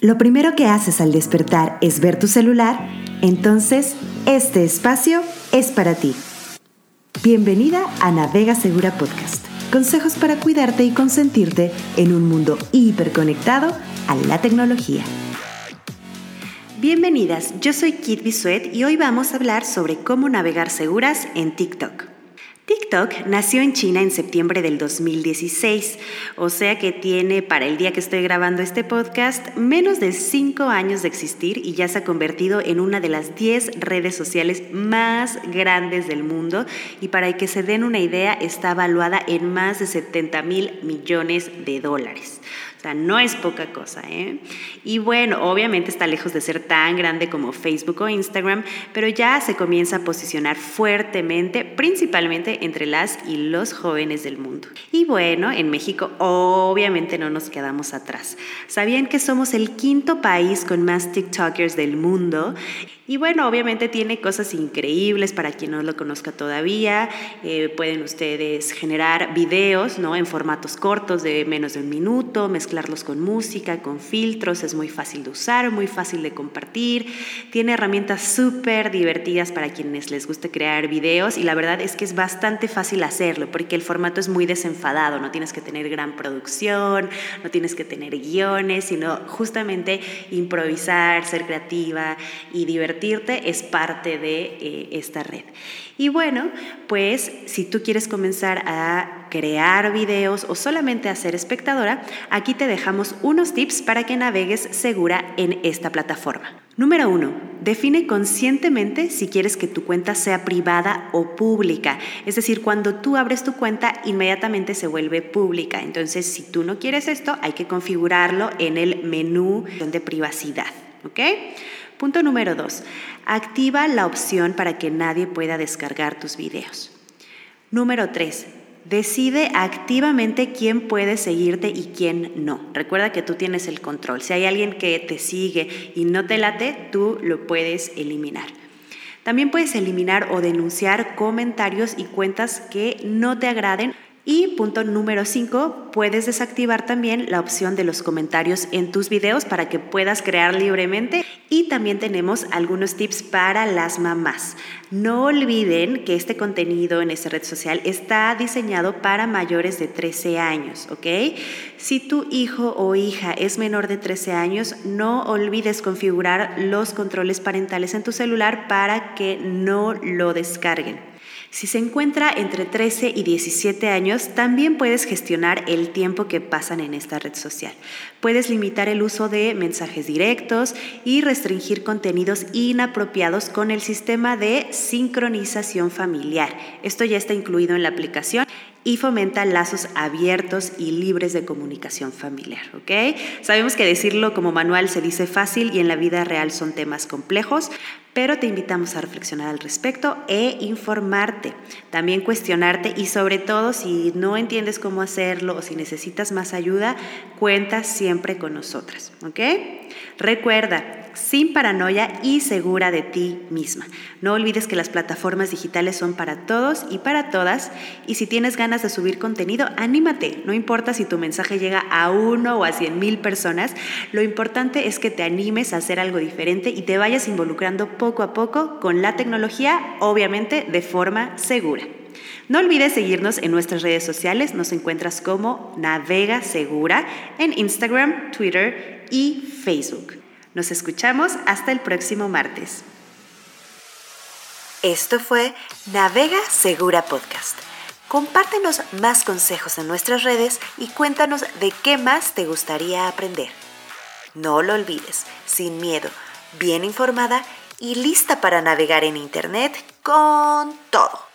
lo primero que haces al despertar es ver tu celular, entonces este espacio es para ti. Bienvenida a Navega Segura Podcast. Consejos para cuidarte y consentirte en un mundo hiperconectado a la tecnología. Bienvenidas, yo soy Kit Bisuet y hoy vamos a hablar sobre cómo navegar seguras en TikTok. TikTok nació en China en septiembre del 2016, o sea que tiene para el día que estoy grabando este podcast menos de 5 años de existir y ya se ha convertido en una de las 10 redes sociales más grandes del mundo y para que se den una idea está evaluada en más de 70 mil millones de dólares. O sea, no es poca cosa, ¿eh? Y bueno, obviamente está lejos de ser tan grande como Facebook o Instagram, pero ya se comienza a posicionar fuertemente, principalmente entre las y los jóvenes del mundo. Y bueno, en México obviamente no nos quedamos atrás. ¿Sabían que somos el quinto país con más TikTokers del mundo? Y bueno, obviamente tiene cosas increíbles para quien no lo conozca todavía. Eh, pueden ustedes generar videos ¿no? en formatos cortos de menos de un minuto, mezclarlos con música, con filtros. Es muy fácil de usar, muy fácil de compartir. Tiene herramientas súper divertidas para quienes les guste crear videos y la verdad es que es bastante fácil hacerlo porque el formato es muy desenfadado. No tienes que tener gran producción, no tienes que tener guiones, sino justamente improvisar, ser creativa y divertir es parte de eh, esta red. Y bueno, pues si tú quieres comenzar a crear videos o solamente a ser espectadora, aquí te dejamos unos tips para que navegues segura en esta plataforma. Número uno, define conscientemente si quieres que tu cuenta sea privada o pública. Es decir, cuando tú abres tu cuenta, inmediatamente se vuelve pública. Entonces, si tú no quieres esto, hay que configurarlo en el menú de privacidad. ¿Ok? Punto número dos, activa la opción para que nadie pueda descargar tus videos. Número tres, decide activamente quién puede seguirte y quién no. Recuerda que tú tienes el control. Si hay alguien que te sigue y no te late, tú lo puedes eliminar. También puedes eliminar o denunciar comentarios y cuentas que no te agraden y punto número 5, puedes desactivar también la opción de los comentarios en tus videos para que puedas crear libremente. Y también tenemos algunos tips para las mamás. No olviden que este contenido en esta red social está diseñado para mayores de 13 años, ¿ok? Si tu hijo o hija es menor de 13 años, no olvides configurar los controles parentales en tu celular para que no lo descarguen. Si se encuentra entre 13 y 17 años, también puedes gestionar el tiempo que pasan en esta red social. Puedes limitar el uso de mensajes directos y restringir contenidos inapropiados con el sistema de sincronización familiar. Esto ya está incluido en la aplicación y fomenta lazos abiertos y libres de comunicación familiar, ¿ok? Sabemos que decirlo como manual se dice fácil y en la vida real son temas complejos, pero te invitamos a reflexionar al respecto e informarte, también cuestionarte y sobre todo si no entiendes cómo hacerlo o si necesitas más ayuda, cuenta siempre con nosotras, ¿ok? Recuerda, sin paranoia y segura de ti misma. No olvides que las plataformas digitales son para todos y para todas y si tienes ganas de subir contenido, anímate. No importa si tu mensaje llega a uno o a cien mil personas, lo importante es que te animes a hacer algo diferente y te vayas involucrando poco a poco con la tecnología, obviamente de forma segura. No olvides seguirnos en nuestras redes sociales, nos encuentras como Navega Segura en Instagram, Twitter y Facebook. Nos escuchamos hasta el próximo martes. Esto fue Navega Segura Podcast. Compártenos más consejos en nuestras redes y cuéntanos de qué más te gustaría aprender. No lo olvides, sin miedo, bien informada y lista para navegar en Internet con todo.